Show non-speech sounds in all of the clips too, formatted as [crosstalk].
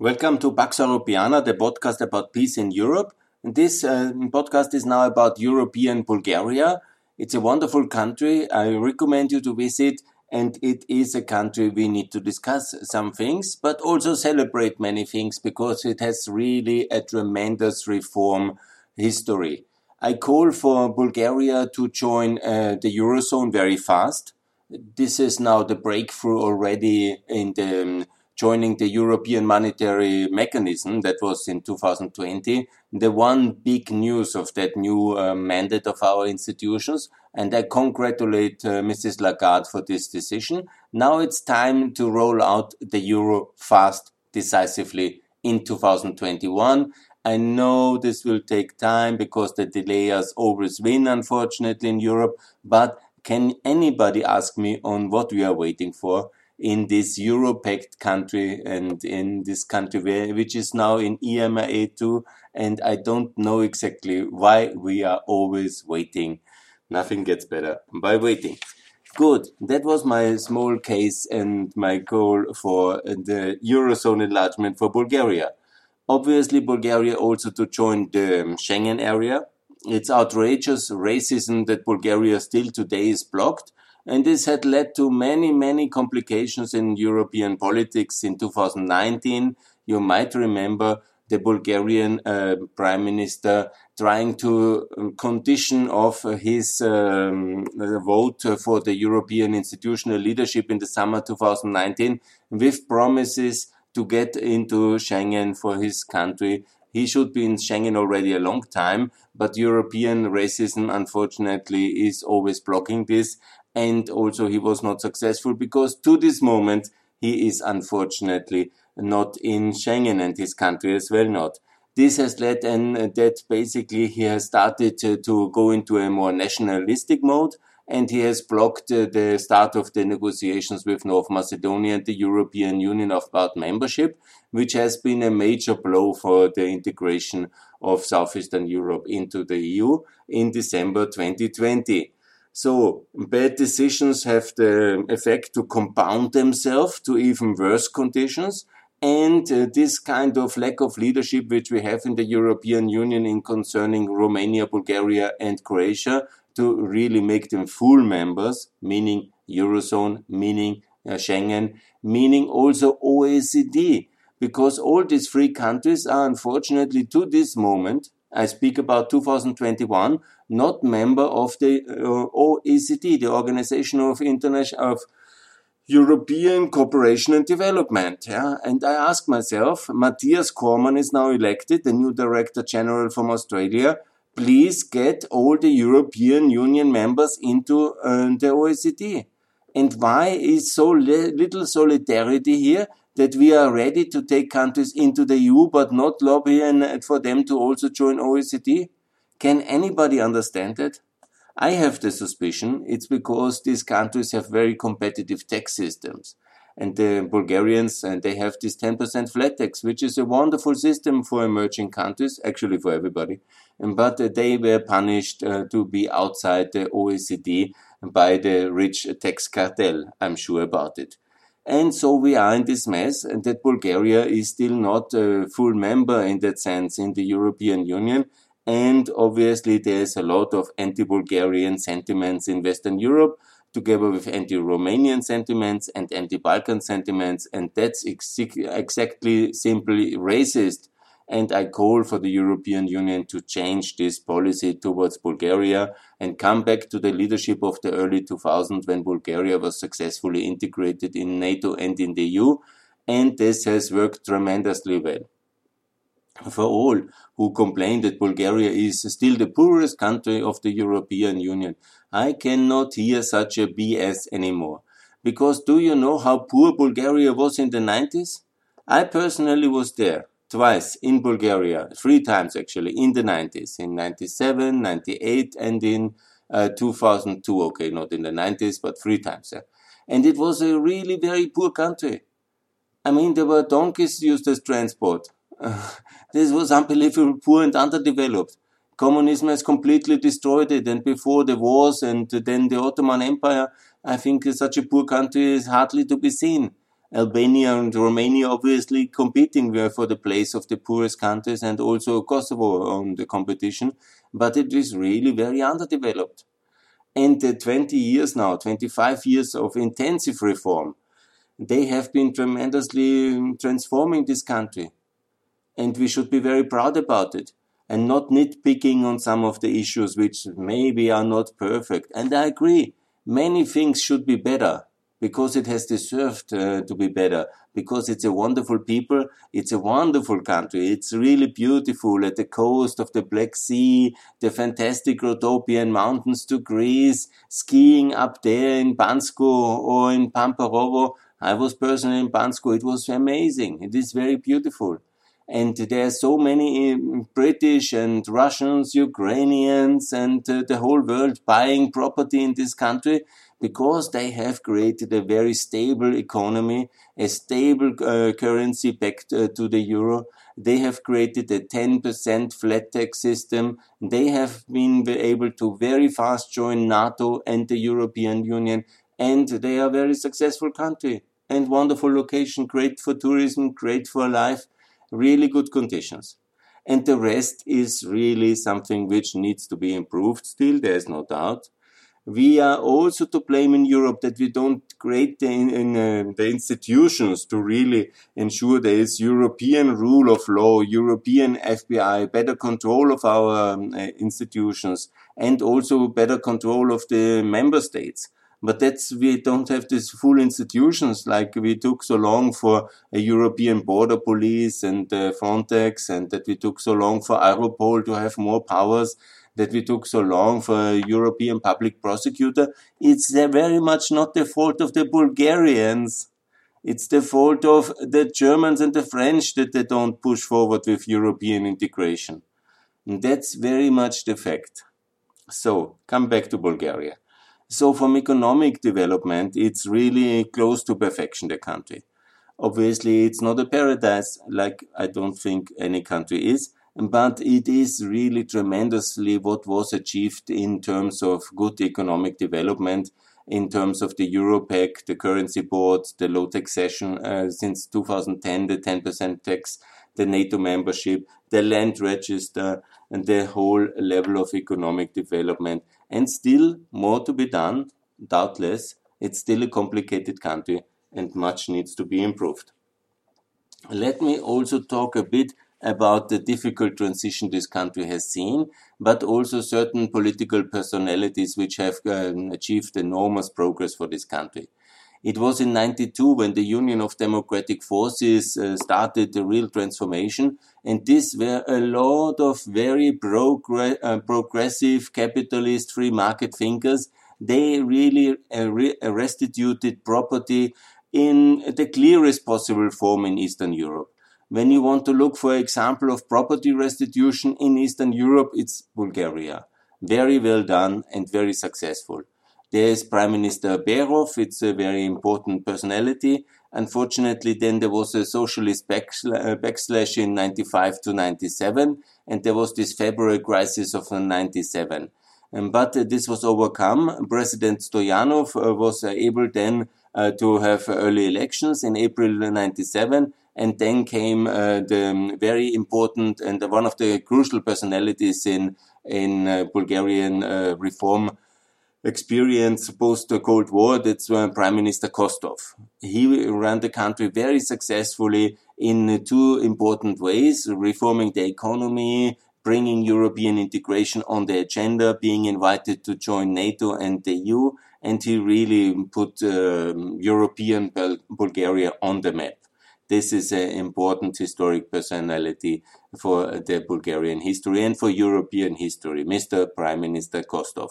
Welcome to Pax Europiana, the podcast about peace in Europe. This uh, podcast is now about European Bulgaria. It's a wonderful country. I recommend you to visit, and it is a country we need to discuss some things, but also celebrate many things because it has really a tremendous reform history. I call for Bulgaria to join uh, the Eurozone very fast. This is now the breakthrough already in the um, joining the European Monetary Mechanism that was in 2020. The one big news of that new uh, mandate of our institutions. And I congratulate uh, Mrs. Lagarde for this decision. Now it's time to roll out the euro fast, decisively in 2021. I know this will take time because the delayers always win, unfortunately, in Europe. But can anybody ask me on what we are waiting for? In this Euro-packed country and in this country where, which is now in EMA 2 and I don't know exactly why we are always waiting. Nothing gets better by waiting. Good. That was my small case and my goal for the Eurozone enlargement for Bulgaria. Obviously, Bulgaria also to join the Schengen area. It's outrageous racism that Bulgaria still today is blocked and this had led to many, many complications in European politics in 2019. You might remember the Bulgarian uh, prime minister trying to um, condition of his um, vote for the European institutional leadership in the summer 2019 with promises to get into Schengen for his country. He should be in Schengen already a long time, but European racism, unfortunately, is always blocking this and also he was not successful because to this moment he is unfortunately not in Schengen and his country as well not. This has led and that basically he has started to, to, go into a more nationalistic mode and he has blocked uh, the start of the negotiations with North Macedonia and the European Union of about membership, which has been a major blow for the integration of Southeastern Europe into the EU in December 2020. So bad decisions have the effect to compound themselves to even worse conditions. And uh, this kind of lack of leadership which we have in the European Union in concerning Romania, Bulgaria and Croatia to really make them full members, meaning Eurozone, meaning uh, Schengen, meaning also OECD. Because all these three countries are unfortunately to this moment I speak about 2021, not member of the uh, OECD, the Organization of International of European Cooperation and Development. Yeah? And I ask myself, Matthias Cormann is now elected, the new Director General from Australia. Please get all the European Union members into uh, the OECD. And why is so little solidarity here? that we are ready to take countries into the EU but not lobbying for them to also join OECD? Can anybody understand that? I have the suspicion it's because these countries have very competitive tax systems. And the Bulgarians, and they have this 10% flat tax, which is a wonderful system for emerging countries, actually for everybody. But they were punished uh, to be outside the OECD by the rich tax cartel. I'm sure about it. And so we are in this mess, and that Bulgaria is still not a full member in that sense in the European Union. And obviously, there's a lot of anti Bulgarian sentiments in Western Europe, together with anti Romanian sentiments and anti Balkan sentiments. And that's ex- exactly simply racist and I call for the European Union to change this policy towards Bulgaria and come back to the leadership of the early 2000s when Bulgaria was successfully integrated in NATO and in the EU, and this has worked tremendously well. For all who complain that Bulgaria is still the poorest country of the European Union, I cannot hear such a BS anymore. Because do you know how poor Bulgaria was in the 90s? I personally was there twice in Bulgaria, three times actually, in the 90s, in 97, 98, and in uh, 2002. Okay, not in the 90s, but three times. Yeah. And it was a really very poor country. I mean, there were donkeys used as transport. [laughs] This was unbelievably poor and underdeveloped. Communism has completely destroyed it. And before the wars and then the Ottoman Empire, I think such a poor country is hardly to be seen. Albania and Romania obviously competing were for the place of the poorest countries and also Kosovo on the competition, but it is really very underdeveloped. And the 20 years now, 25 years of intensive reform, they have been tremendously transforming this country. And we should be very proud about it and not nitpicking on some of the issues which maybe are not perfect. And I agree, many things should be better because it has deserved uh, to be better, because it's a wonderful people, it's a wonderful country, it's really beautiful at the coast of the Black Sea, the fantastic Rhodopian mountains to Greece, skiing up there in Bansko or in Pamporovo. I was personally in Bansko, it was amazing, it is very beautiful. And there are so many um, British and Russians, Ukrainians, and uh, the whole world buying property in this country because they have created a very stable economy, a stable uh, currency back uh, to the euro. They have created a 10% flat tax system. They have been able to very fast join NATO and the European Union, and they are a very successful country and wonderful location, great for tourism, great for life, really good conditions. And the rest is really something which needs to be improved still, there's no doubt we are also to blame in Europe that we don't create the, in, uh, the institutions to really ensure there is European rule of law, European FBI, better control of our um, uh, institutions, and also better control of the member states. But that's, we don't have these full institutions like we took so long for a European border police and uh, Frontex and that we took so long for Europol to have more powers that we took so long for a European public prosecutor, it's very much not the fault of the Bulgarians. It's the fault of the Germans and the French that they don't push forward with European integration. And that's very much the fact. So, come back to Bulgaria. So, from economic development, it's really close to perfection, the country. Obviously, it's not a paradise like I don't think any country is, but it is really tremendously what was achieved in terms of good economic development, in terms of the Europact, the currency board, the low taxation uh, since 2010, the 10% tax, the NATO membership, the land register, and the whole level of economic development. And still more to be done, doubtless. It's still a complicated country and much needs to be improved. Let me also talk a bit about the difficult transition this country has seen, but also certain political personalities which have um, achieved enormous progress for this country. It was in 92 when the Union of Democratic Forces uh, started the real transformation, and this were a lot of very progr- uh, progressive capitalist free market thinkers. They really uh, re- restituted property in the clearest possible form in Eastern Europe. When you want to look for example of property restitution in Eastern Europe, it's Bulgaria. Very well done and very successful. There is Prime Minister Berov. It's a very important personality. Unfortunately, then there was a socialist uh, backslash in 95 to 97, and there was this February crisis of 97. Um, but uh, this was overcome. President Stoyanov uh, was uh, able then uh, to have early elections in April 97, and then came uh, the very important and one of the crucial personalities in in uh, Bulgarian uh, reform experience post the Cold War. That's uh, Prime Minister Kostov. He ran the country very successfully in two important ways: reforming the economy, bringing European integration on the agenda, being invited to join NATO and the EU, and he really put um, European Bulgaria on the map. This is an important historic personality for the Bulgarian history and for European history, Mr. Prime Minister Kostov.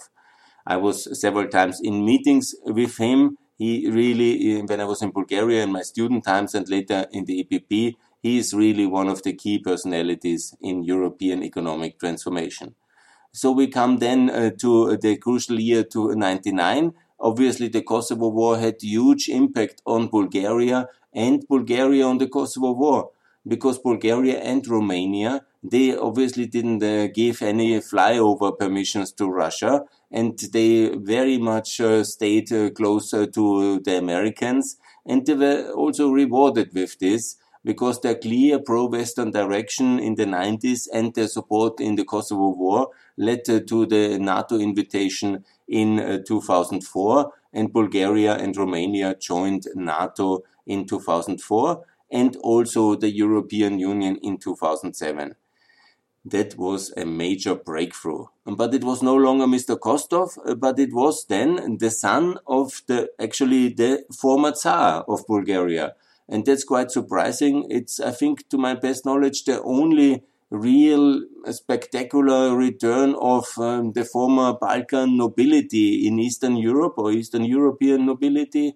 I was several times in meetings with him. He really, when I was in Bulgaria in my student times and later in the EPP, he is really one of the key personalities in European economic transformation. So we come then uh, to the crucial year to 99. Obviously, the Kosovo War had huge impact on Bulgaria and Bulgaria on the Kosovo War because Bulgaria and Romania they obviously didn't uh, give any flyover permissions to Russia and they very much uh, stayed uh, closer to the Americans and they were also rewarded with this because their clear pro-Western direction in the 90s and their support in the Kosovo war led to the NATO invitation in uh, 2004 and Bulgaria and Romania joined NATO in 2004 and also the European Union in 2007. That was a major breakthrough. But it was no longer Mr. Kostov, but it was then the son of the, actually the former Tsar of Bulgaria. And that's quite surprising. It's, I think, to my best knowledge, the only real spectacular return of um, the former Balkan nobility in Eastern Europe or Eastern European nobility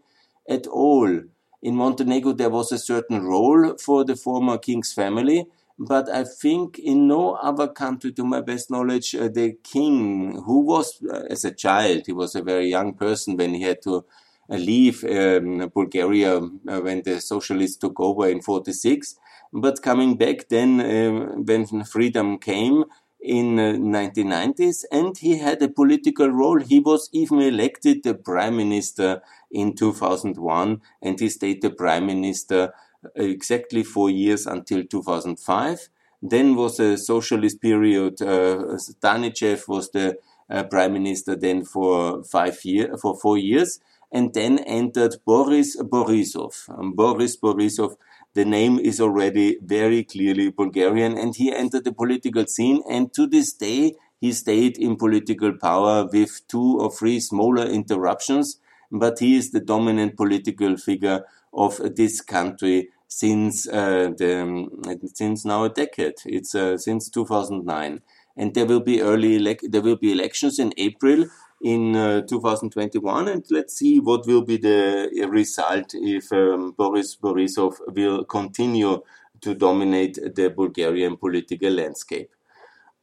at all. In Montenegro, there was a certain role for the former king's family, but I think in no other country, to my best knowledge, uh, the king, who was uh, as a child, he was a very young person when he had to uh, leave um, Bulgaria uh, when the socialists took over in 46. But coming back then, uh, when freedom came, in uh, 1990s and he had a political role. He was even elected the prime minister in 2001 and he stayed the prime minister exactly four years until 2005. Then was a socialist period. Uh, Stanishev was the uh, prime minister then for five year for four years, and then entered Boris Borisov. Um, Boris Borisov. The name is already very clearly Bulgarian, and he entered the political scene. And to this day, he stayed in political power with two or three smaller interruptions, but he is the dominant political figure of this country since uh, the, since now a decade. It's uh, since 2009, and there will be early there will be elections in April in uh, 2021, and let's see what will be the result if um, Boris Borisov will continue to dominate the Bulgarian political landscape.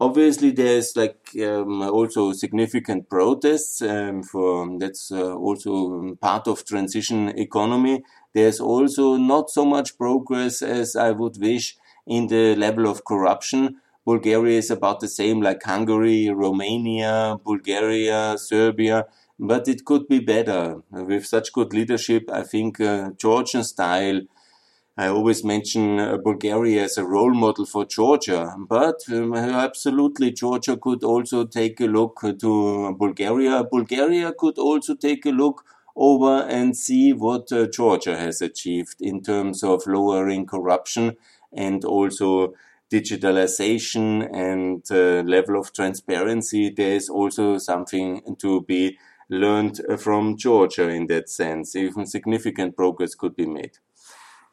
Obviously, there's like um, also significant protests um, for that's uh, also part of transition economy. There's also not so much progress as I would wish in the level of corruption. Bulgaria is about the same like Hungary, Romania, Bulgaria, Serbia, but it could be better. With such good leadership, I think uh, Georgian style I always mention uh, Bulgaria as a role model for Georgia, but um, absolutely Georgia could also take a look to Bulgaria. Bulgaria could also take a look over and see what uh, Georgia has achieved in terms of lowering corruption and also digitalization and uh, level of transparency. There is also something to be learned from Georgia in that sense. Even significant progress could be made.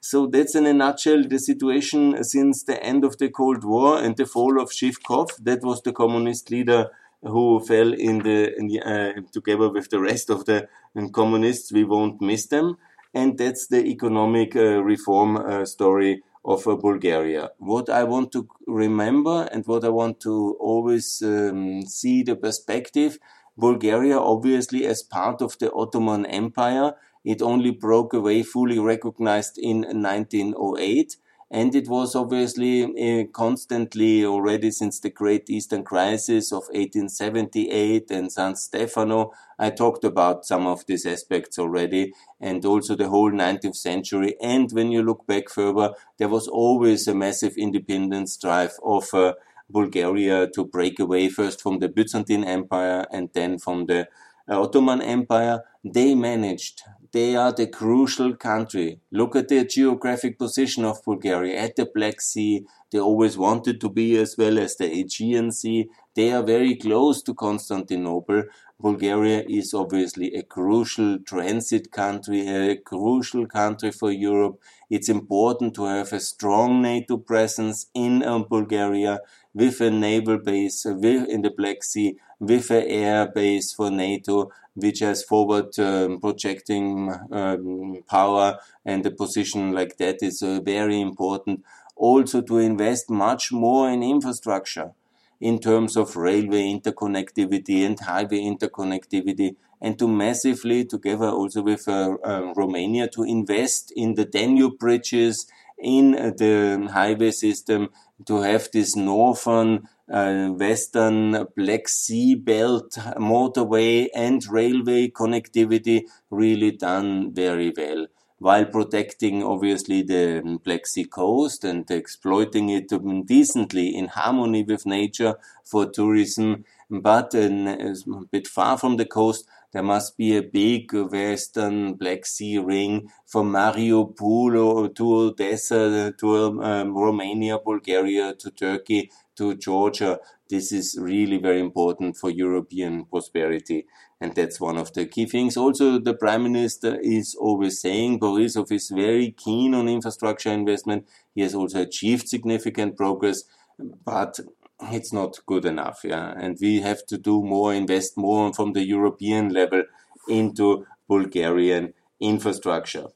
So that's in a nutshell the situation since the end of the Cold War and the fall of Zhivkov. That was the communist leader who fell in the, in the uh, together with the rest of the um, communists. We won't miss them. And that's the economic uh, reform uh, story of uh, Bulgaria. What I want to remember and what I want to always um, see the perspective Bulgaria, obviously, as part of the Ottoman Empire, it only broke away fully recognized in 1908. And it was obviously uh, constantly already since the Great Eastern Crisis of 1878 and San Stefano. I talked about some of these aspects already and also the whole 19th century. And when you look back further, there was always a massive independence drive of uh, Bulgaria to break away first from the Byzantine Empire and then from the uh, Ottoman Empire. They managed they are the crucial country. Look at the geographic position of Bulgaria at the Black Sea. They always wanted to be as well as the Aegean Sea. They are very close to Constantinople. Bulgaria is obviously a crucial transit country, a crucial country for Europe. It's important to have a strong NATO presence in um, Bulgaria with a naval base with, in the Black Sea, with an air base for NATO, which has forward um, projecting um, power and a position like that is uh, very important. Also to invest much more in infrastructure in terms of railway interconnectivity and highway interconnectivity and to massively together also with uh, uh, Romania to invest in the Danube bridges, in the highway system to have this northern uh, western Black Sea belt motorway and railway connectivity really done very well. While protecting obviously the Black Sea coast and exploiting it decently in harmony with nature for tourism. But a bit far from the coast, there must be a big western Black Sea ring from Mariupol to Odessa to um, Romania, Bulgaria to Turkey to Georgia. This is really very important for European prosperity. And that's one of the key things. Also, the Prime Minister is always saying Borisov is very keen on infrastructure investment. He has also achieved significant progress, but it's not good enough. Yeah. And we have to do more, invest more from the European level into Bulgarian infrastructure.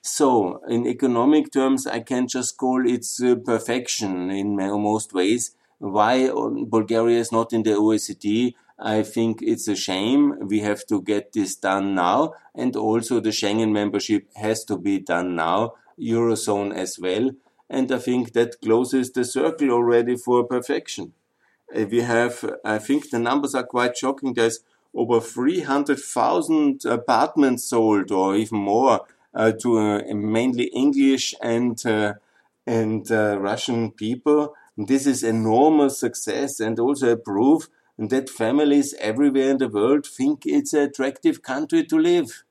So, in economic terms, I can just call it uh, perfection in most ways. Why Bulgaria is not in the OECD? I think it's a shame. We have to get this done now. And also the Schengen membership has to be done now, Eurozone as well. And I think that closes the circle already for perfection. Uh, we have, I think the numbers are quite shocking. There's over 300,000 apartments sold or even more uh, to uh, mainly English and, uh, and uh, Russian people. This is enormous success and also a proof that families everywhere in the world think it's an attractive country to live.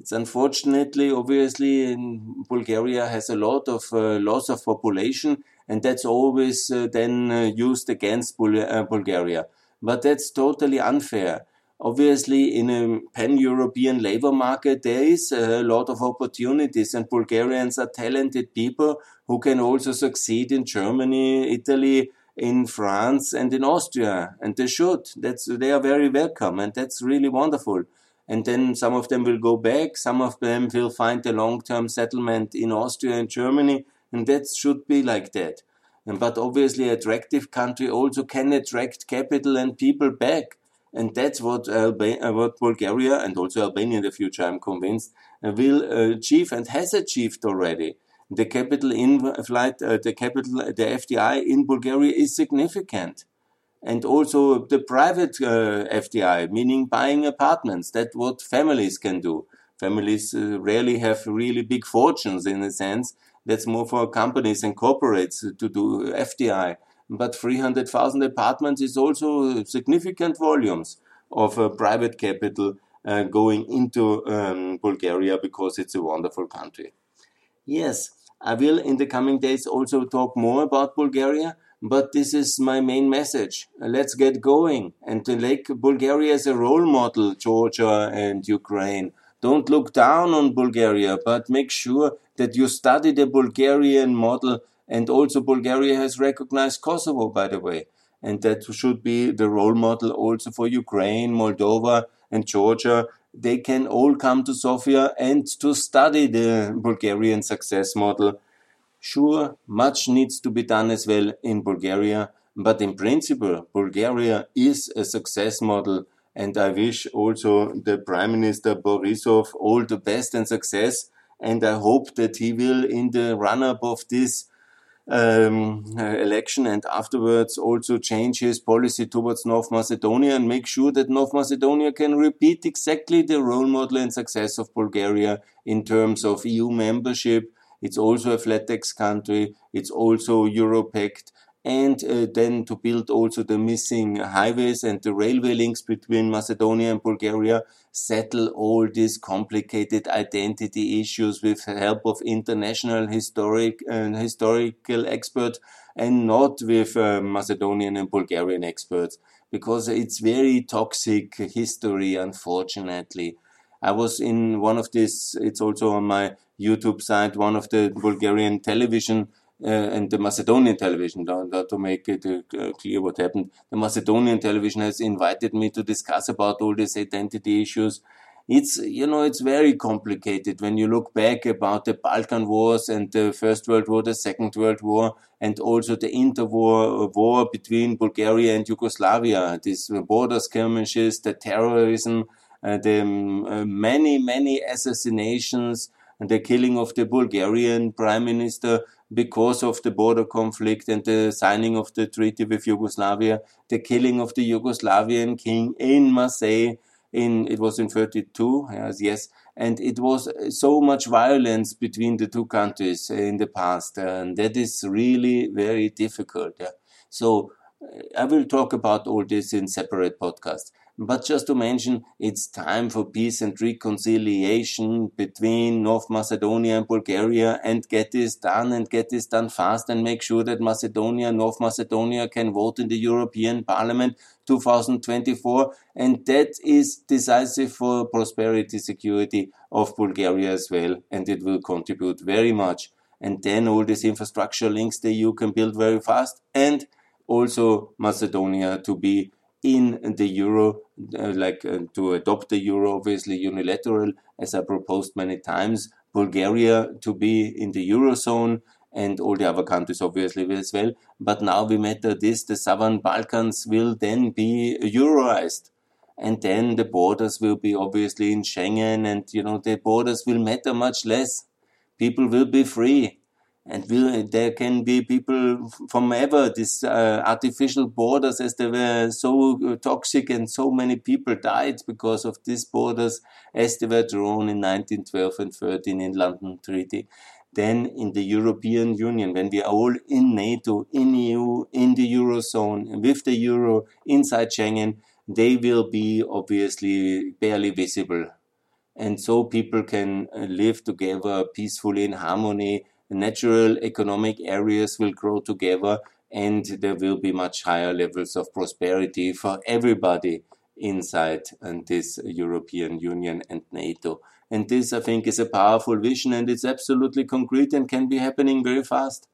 It's unfortunately, obviously, in Bulgaria has a lot of uh, loss of population, and that's always uh, then uh, used against Bul uh, Bulgaria. But that's totally unfair. Obviously, in a pan-European labor market, there is a lot of opportunities, and Bulgarians are talented people who can also succeed in Germany, Italy, in France and in Austria, and they should. That's they are very welcome, and that's really wonderful. And then some of them will go back. Some of them will find a long-term settlement in Austria and Germany, and that should be like that. But obviously, attractive country also can attract capital and people back. And that's what, Alba- uh, what Bulgaria and also Albania in the future, I'm convinced, uh, will achieve and has achieved already the capital in flight, uh, the capital, the FDI in Bulgaria is significant. And also the private uh, FDI, meaning buying apartments. That's what families can do. Families uh, rarely have really big fortunes in a sense. That's more for companies and corporates to do FDI. But 300,000 apartments is also significant volumes of uh, private capital uh, going into um, Bulgaria because it's a wonderful country. Yes, I will in the coming days also talk more about Bulgaria, but this is my main message. Let's get going and to make Bulgaria as a role model, Georgia and Ukraine. Don't look down on Bulgaria, but make sure that you study the Bulgarian model and also Bulgaria has recognized Kosovo, by the way. And that should be the role model also for Ukraine, Moldova, and Georgia they can all come to Sofia and to study the Bulgarian success model. Sure, much needs to be done as well in Bulgaria, but in principle, Bulgaria is a success model. And I wish also the Prime Minister Borisov all the best and success. And I hope that he will, in the run up of this um, uh, election and afterwards also change his policy towards North Macedonia and make sure that North Macedonia can repeat exactly the role model and success of Bulgaria in terms of EU membership. It's also a flat tax country. It's also Europact and uh, then to build also the missing highways and the railway links between Macedonia and Bulgaria, settle all these complicated identity issues with help of international historic and uh, historical experts and not with uh, Macedonian and Bulgarian experts because it's very toxic history, unfortunately. I was in one of these, it's also on my YouTube site, one of the Bulgarian television and the Macedonian television, to, make it uh, clear what happened, the Macedonian television has invited me to discuss about all these identity issues. It's, you know, it's very complicated when you look back about the Balkan Wars and the First World War, the Second World War, and also the interwar uh, war between Bulgaria and Yugoslavia, these border skirmishes, the terrorism, uh, the um, uh, many, many assassinations, and the killing of the Bulgarian prime minister because of the border conflict and the signing of the treaty with Yugoslavia, the killing of the Yugoslavian king in Marseille in it was in 32 yes, yes and it was uh, so much violence between the two countries in the past, and that is really very difficult. So uh, I will talk about all this in separate podcasts. But just to mention, it's time for peace and reconciliation between North Macedonia and Bulgaria and get this done and get this done fast and make sure that Macedonia, North Macedonia can vote in the European Parliament 2024. And that is decisive for prosperity, security of Bulgaria as well. And it will contribute very much. And then all these infrastructure links the EU can build very fast and also Macedonia to be in the euro, uh, like uh, to adopt the euro, obviously unilateral, as I proposed many times. Bulgaria to be in the eurozone and all the other countries obviously as well. But now we matter this, the southern Balkans will then be euroized. And then the borders will be obviously in Schengen and, you know, the borders will matter much less. People will be free and will, there can be people from ever these uh, artificial borders as they were so uh, toxic and so many people died because of these borders as they were drawn in 1912 and 13 in London Treaty. Then in the European Union, when we are all in NATO, in EU, in the Eurozone, with the Euro, inside Schengen, they will be obviously barely visible. And so people can uh, live together peacefully in harmony natural economic areas will grow together and there will be much higher levels of prosperity for everybody inside this European Union and NATO. And this, I think, is a powerful vision and it's absolutely concrete and can be happening very fast.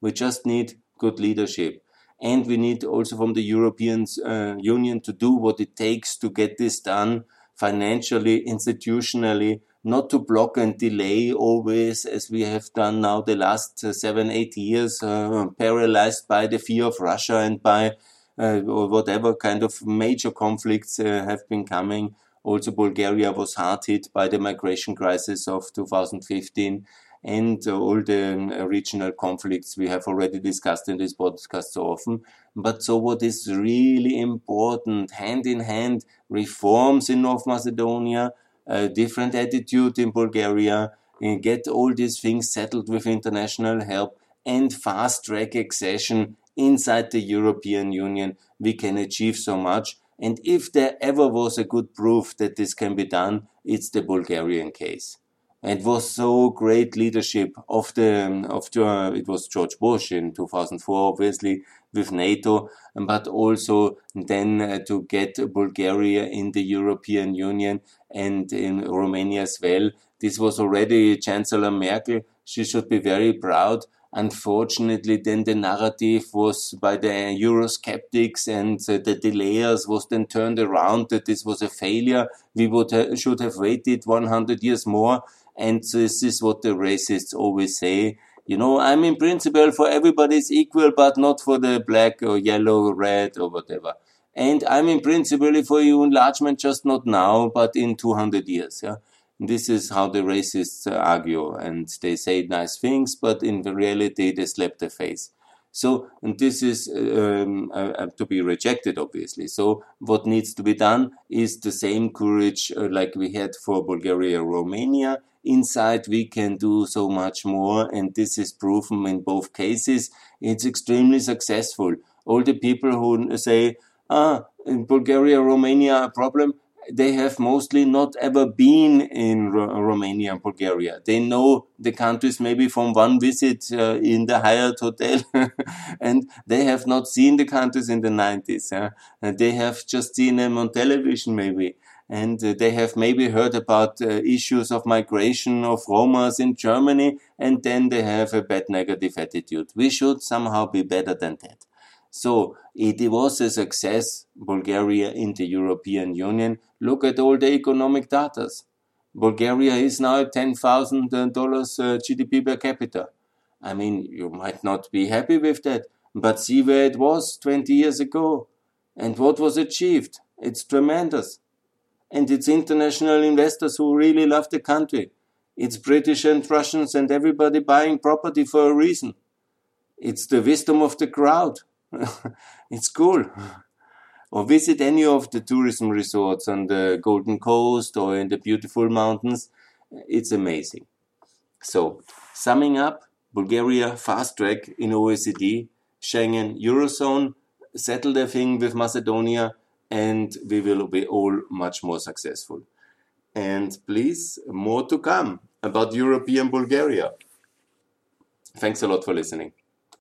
We just need good leadership. And we need also from the European uh, Union to do what it takes to get this done financially, institutionally, not to block and delay always, as we have done now the last uh, seven, eight years, uh, paralyzed by the fear of Russia and by uh, whatever kind of major conflicts uh, have been coming. Also, Bulgaria was hard hit by the migration crisis of 2015 and all the uh, regional conflicts we have already discussed in this podcast so often. But so what is really important, hand in hand, reforms in North Macedonia, a different attitude in Bulgaria, and get all these things settled with international help and fast track accession inside the European Union, we can achieve so much. And if there ever was a good proof that this can be done, it's the Bulgarian case. It was so great leadership of the of the it was George Bush in 2004, obviously with NATO, but also then uh, to get Bulgaria in the European Union and in Romania as well. This was already Chancellor Merkel. She should be very proud. Unfortunately, then the narrative was by the Eurosceptics and uh, the delayers was then turned around that this was a failure. We would ha- should have waited 100 years more and this is what the racists always say. You know, I'm in principle for everybody's equal, but not for the black or yellow, or red or whatever. And I'm in principle for EU enlargement, just not now, but in 200 years. Yeah. This is how the racists argue, and they say nice things, but in reality, they slap the face. So, and this is um, uh, to be rejected, obviously. So, what needs to be done is the same courage uh, like we had for Bulgaria, Romania. Inside, we can do so much more, and this is proven in both cases. It's extremely successful. All the people who say, ah, in Bulgaria, Romania, a problem, they have mostly not ever been in Ro- Romania and Bulgaria. They know the countries maybe from one visit uh, in the Hyatt hotel, [laughs] and they have not seen the countries in the 90s. Uh, they have just seen them on television, maybe. And uh, they have maybe heard about uh, issues of migration of Romas in Germany, and then they have a bad negative attitude. We should somehow be better than that. So it was a success, Bulgaria in the European Union. Look at all the economic data. Bulgaria is now at $10,000 uh, GDP per capita. I mean, you might not be happy with that, but see where it was 20 years ago and what was achieved. It's tremendous. And it's international investors who really love the country. It's British and Russians and everybody buying property for a reason. It's the wisdom of the crowd. [laughs] it's cool. Or visit any of the tourism resorts on the Golden Coast or in the beautiful mountains. It's amazing. So, summing up, Bulgaria fast track in OECD, Schengen, Eurozone, settle the thing with Macedonia, and we will be all much more successful. And please, more to come about European Bulgaria. Thanks a lot for listening.